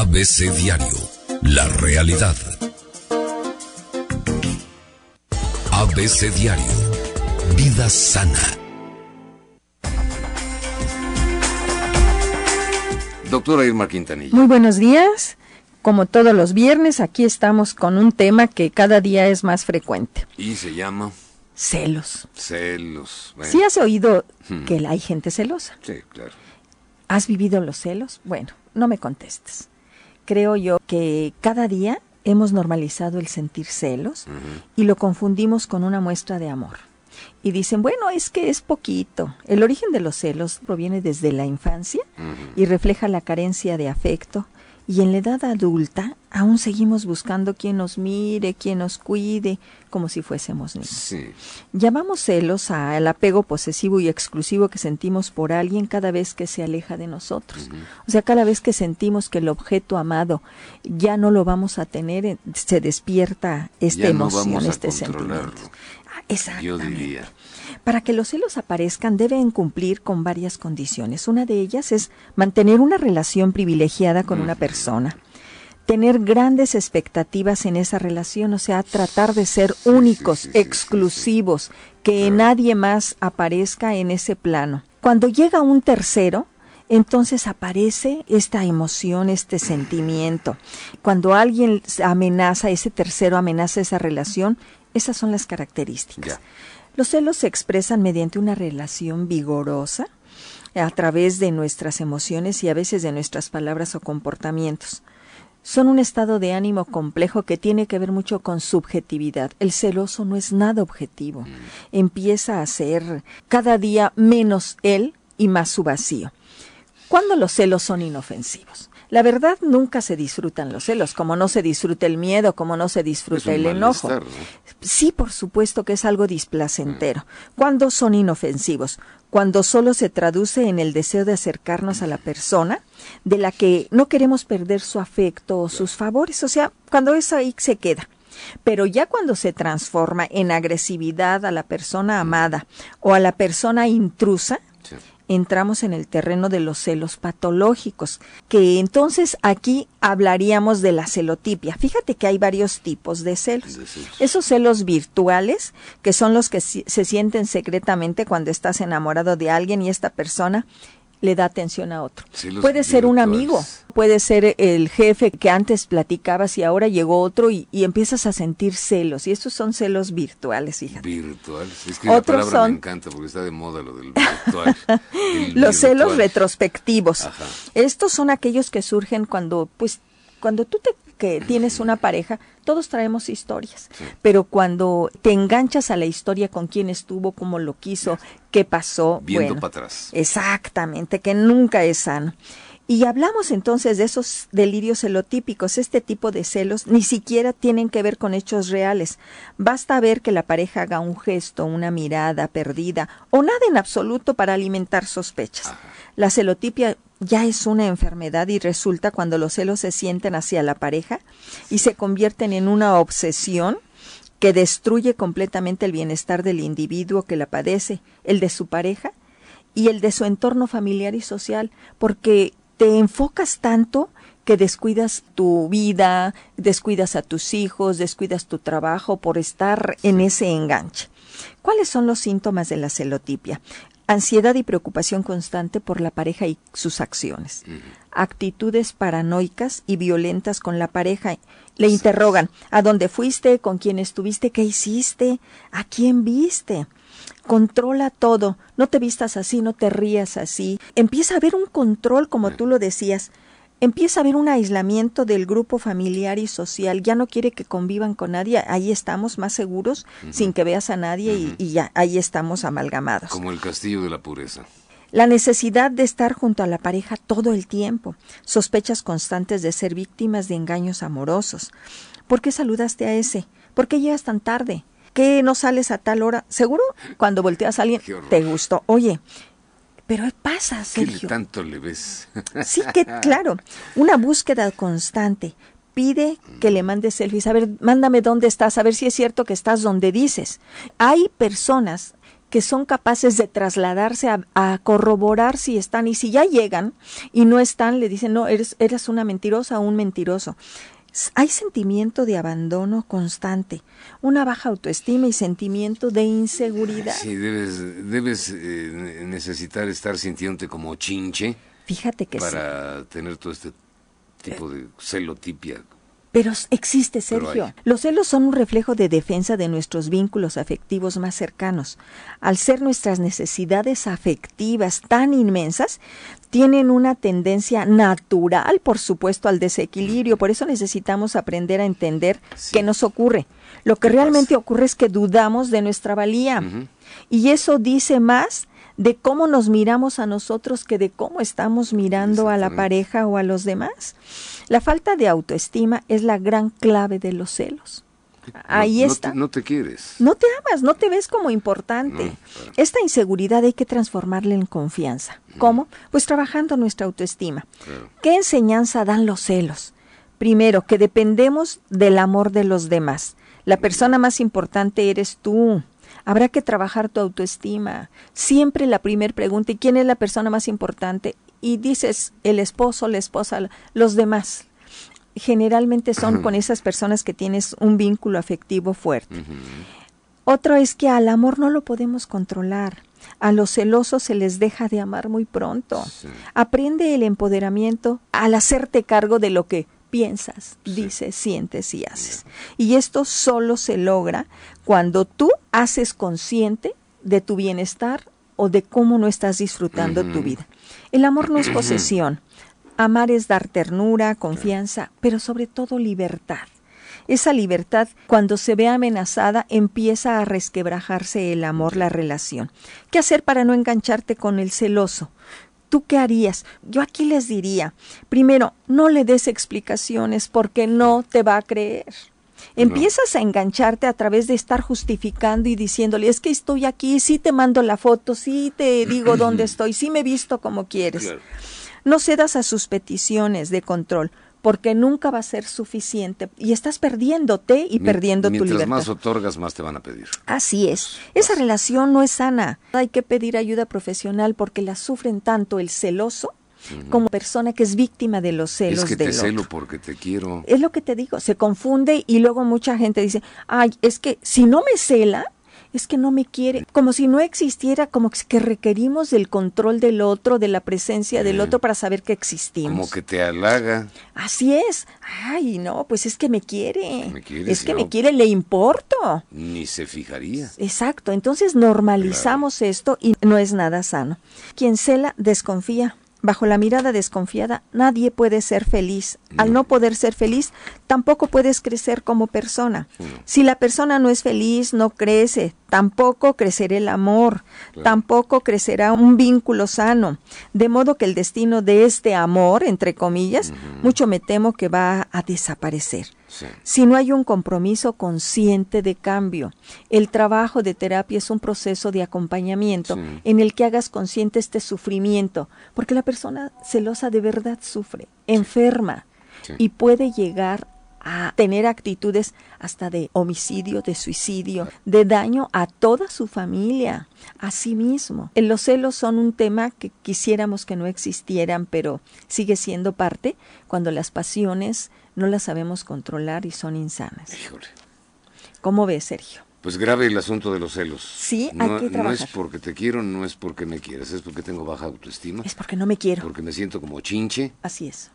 ABC Diario, la realidad. ABC Diario, vida sana. Doctora Irma Quintanilla. Muy buenos días. Como todos los viernes, aquí estamos con un tema que cada día es más frecuente. Y se llama Celos. celos. Bueno, ¿Sí has oído Hmm. que hay gente celosa? sí, claro. ¿Has vivido los celos? Bueno, no me contestes. Creo yo que cada día hemos normalizado el sentir celos y lo confundimos con una muestra de amor. Y dicen, bueno, es que es poquito. El origen de los celos proviene desde la infancia y refleja la carencia de afecto. Y en la edad adulta aún seguimos buscando quien nos mire, quien nos cuide, como si fuésemos niños. Sí. Llamamos celos al apego posesivo y exclusivo que sentimos por alguien cada vez que se aleja de nosotros. O sea, cada vez que sentimos que el objeto amado ya no lo vamos a tener, eh, se despierta esta Ya no emoción, vamos a este sentimiento. Ah, Exactamente. Yo diría. Para que los celos aparezcan deben cumplir con varias condiciones. Una de ellas es mantener una relación privilegiada con una persona, tener grandes expectativas en esa relación, o sea, tratar de ser únicos, sí, sí, sí, exclusivos, que nadie más aparezca en ese plano. Cuando llega un tercero, entonces aparece esta emoción, este sentimiento. Cuando alguien amenaza, ese tercero amenaza esa relación, esas son las características. Ya. Los celos se expresan mediante una relación vigorosa a través de nuestras emociones y a veces de nuestras palabras o comportamientos. Son un estado de ánimo complejo que tiene que ver mucho con subjetividad. El celoso no es nada objetivo. Empieza a ser cada día menos él y más su vacío. ¿Cuándo los celos son inofensivos? La verdad nunca se disfrutan los celos, como no se disfruta el miedo, como no se disfruta el enojo. Sí, por supuesto que es algo displacentero. ¿Cuándo son inofensivos? Cuando solo se traduce en el deseo de acercarnos a la persona de la que no queremos perder su afecto o sus favores, o sea, cuando eso ahí se queda. Pero ya cuando se transforma en agresividad a la persona amada o a la persona intrusa, Sí. entramos en el terreno de los celos patológicos, que entonces aquí hablaríamos de la celotipia. Fíjate que hay varios tipos de celos. De celos. Esos celos virtuales, que son los que se sienten secretamente cuando estás enamorado de alguien y esta persona le da atención a otro. Puede ser un virtuales. amigo, puede ser el jefe que antes platicabas y ahora llegó otro y, y empiezas a sentir celos. Y estos son celos virtuales, fíjate. Virtual. Es que la Otros palabra son- me encanta porque está de moda lo del virtual. Los celos retrospectivos. Ajá. Estos son aquellos que surgen cuando, pues, cuando tú te que tienes una pareja, todos traemos historias, pero cuando te enganchas a la historia con quién estuvo, cómo lo quiso, qué pasó, Viendo bueno, para atrás. Exactamente, que nunca es sano. Y hablamos entonces de esos delirios celotípicos. Este tipo de celos ni siquiera tienen que ver con hechos reales. Basta ver que la pareja haga un gesto, una mirada perdida o nada en absoluto para alimentar sospechas. La celotipia ya es una enfermedad y resulta cuando los celos se sienten hacia la pareja y se convierten en una obsesión que destruye completamente el bienestar del individuo que la padece, el de su pareja y el de su entorno familiar y social, porque te enfocas tanto que descuidas tu vida, descuidas a tus hijos, descuidas tu trabajo por estar en ese enganche. ¿Cuáles son los síntomas de la celotipia? Ansiedad y preocupación constante por la pareja y sus acciones. Actitudes paranoicas y violentas con la pareja. Le interrogan, ¿a dónde fuiste? ¿Con quién estuviste? ¿Qué hiciste? ¿A quién viste? Controla todo. No te vistas así, no te rías así. Empieza a haber un control, como tú lo decías. Empieza a haber un aislamiento del grupo familiar y social. Ya no quiere que convivan con nadie. Ahí estamos más seguros, sin que veas a nadie y, y ya ahí estamos amalgamados. Como el castillo de la pureza. La necesidad de estar junto a la pareja todo el tiempo, sospechas constantes de ser víctimas de engaños amorosos. ¿Por qué saludaste a ese? ¿Por qué llegas tan tarde? ¿Qué no sales a tal hora? ¿Seguro? Cuando volteas a alguien, Qué te gustó. Oye, pero pasa, ¿Qué le- Sergio. tanto le ves? Sí, que claro, una búsqueda constante. Pide que le mandes selfies. A ver, mándame dónde estás, a ver si es cierto que estás donde dices. Hay personas que son capaces de trasladarse a, a, corroborar si están y si ya llegan y no están, le dicen, no, eres, eres una mentirosa o un mentiroso. Hay sentimiento de abandono constante, una baja autoestima y sentimiento de inseguridad. Sí, debes, debes eh, necesitar estar sintiéndote como chinche. Fíjate que para tener todo este tipo de celotipia pero existe, Sergio. Los celos son un reflejo de defensa de nuestros vínculos afectivos más cercanos. Al ser nuestras necesidades afectivas tan inmensas, tienen una tendencia natural, por supuesto, al desequilibrio. Por eso necesitamos aprender a entender qué nos ocurre. Lo que realmente ocurre es que dudamos de nuestra valía. Y eso dice más de cómo nos miramos a nosotros que de cómo estamos mirando a la pareja o a los demás. La falta de autoestima es la gran clave de los celos. Ahí está. No te, quieres. No te amas, no te ves como importante. Esta inseguridad hay que transformarla en confianza. ¿Cómo? Pues trabajando nuestra autoestima. ¿Qué enseñanza dan los celos? Primero, que dependemos del amor de los demás. La persona más importante eres tú. Habrá que trabajar tu autoestima. Siempre la primera pregunta, ¿y quién es la persona más importante? Y dices el esposo, la esposa, los demás. Generalmente son con esas personas que tienes un vínculo afectivo fuerte. Otro es que al amor no lo podemos controlar. A los celosos se les deja de amar muy pronto. Aprende el empoderamiento al hacerte cargo de lo que piensas, dices, sientes y haces. Y esto solo se logra cuando tú haces consciente de tu bienestar o de cómo no estás disfrutando tu vida. El amor no es posesión. Amar es dar ternura, confianza, pero sobre todo libertad. Esa libertad, cuando se ve amenazada, empieza a resquebrajarse el amor, la relación. ¿Qué hacer para no engancharte con el celoso? ¿Tú qué harías? Yo aquí les diría, primero, no le des explicaciones porque no te va a creer. Empiezas a engancharte a través de estar justificando y diciéndole, es que estoy aquí, sí te mando la foto, sí te digo dónde estoy, sí me he visto como quieres. No cedas a sus peticiones de control porque nunca va a ser suficiente y estás perdiéndote y perdiendo tu libertad. Mientras más otorgas, más te van a pedir. Así es. Esa relación no es sana. Hay que pedir ayuda profesional porque la sufren tanto el celoso como persona que es víctima de los celos es que te celo porque te quiero. Es lo que te digo, se confunde y luego mucha gente dice, ay, es que si no me cela, es que no me quiere, como si no existiera, como que requerimos del control del otro, de la presencia del otro para saber que existimos. Como que te halaga. Así es. Ay, no, pues es que me quiere. es que me quiere, le importo. Ni se fijaría. Exacto, entonces normalizamos esto y no es nada sano. Quien cela desconfía. Bajo la mirada desconfiada, nadie puede ser feliz. Al no poder ser feliz, tampoco puedes crecer como persona. Si la persona no es feliz, no crece, tampoco crecerá el amor, tampoco crecerá un vínculo sano. De modo que el destino de este amor, entre comillas, mucho me temo que va a desaparecer. Si no hay un compromiso consciente de cambio, el trabajo de terapia es un proceso de acompañamiento en el que hagas consciente este sufrimiento, porque la persona celosa de verdad sufre, enferma y puede llegar a tener actitudes hasta de homicidio, de suicidio, de daño a toda su familia, a sí mismo. Los celos son un tema que quisiéramos que no existieran, pero sigue siendo parte cuando las pasiones no las sabemos controlar y son insanas. Híjole. ¿Cómo ves, Sergio? Pues grave el asunto de los celos. Sí, no, hay que trabajar. No es porque te quiero, no es porque me quieres, es porque tengo baja autoestima. Es porque no me quiero. Porque me siento como chinche. Así es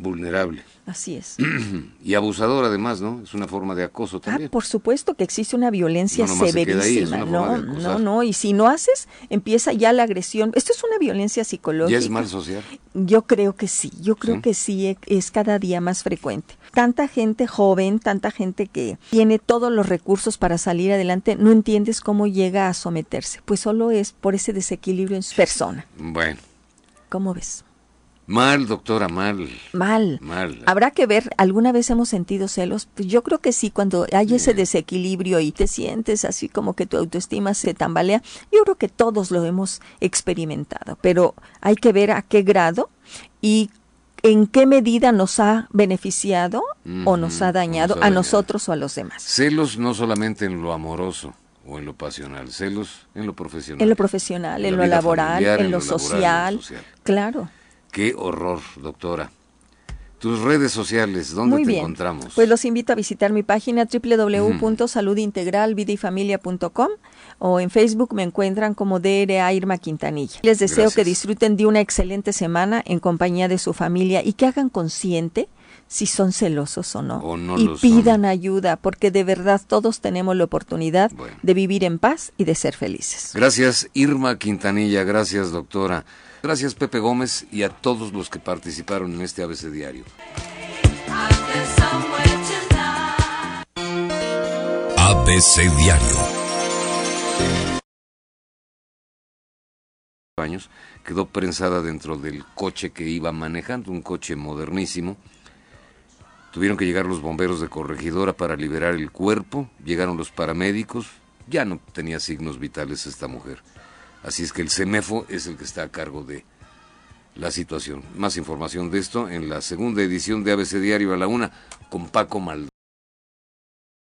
vulnerable. Así es. y abusador además, ¿no? Es una forma de acoso ah, también. Ah, por supuesto que existe una violencia severísima. no, no, no. Y si no haces, empieza ya la agresión. Esto es una violencia psicológica. ¿Ya es mal social? Yo creo que sí. Yo creo que sí e, es cada día más frecuente. Tanta gente joven, tanta gente que tiene todos los recursos para salir adelante, no entiendes cómo llega a someterse. Pues solo es por ese desequilibrio en su persona. Bueno. ¿Cómo ves? Mal, doctora, mal. Mal. Mal. Habrá que ver, ¿alguna vez hemos sentido celos? Pues yo creo que sí, cuando hay ese desequilibrio y te sientes así como que tu autoestima se tambalea, yo creo que todos lo hemos experimentado, pero hay que ver a qué grado y en qué medida nos ha beneficiado o nos ha dañado a nosotros o a los demás. Celos no solamente en lo amoroso, o en lo pasional, celos en lo profesional. En lo profesional, en, lo laboral, en, lo, social. Claro. Qué horror, doctora. Tus redes sociales, ¿dónde Muy te bien. encontramos? Pues los invito a visitar mi página www.saludintegralvidayfamilia.com o en Facebook me encuentran como DRA Irma Quintanilla. Les deseo Gracias. que disfruten de una excelente semana en compañía de su familia y que hagan consciente si son celosos o no. O no y son. pidan ayuda, porque de verdad todos tenemos la oportunidad Bueno. de vivir en paz y de ser felices. Gracias Irma Quintanilla, gracias doctora. Gracias Pepe Gómez y a todos los que participaron en este ABC Diario. ABC Diario. años, quedó prensada dentro del coche que iba manejando, un coche modernísimo. Tuvieron que llegar los bomberos de corregidora para liberar el cuerpo, llegaron los paramédicos, ya no tenía signos vitales esta mujer. Así es que el CEMEFO es el que está a cargo de la situación. Más información de esto en la segunda edición de ABC Diario a la una con Paco Maldonado.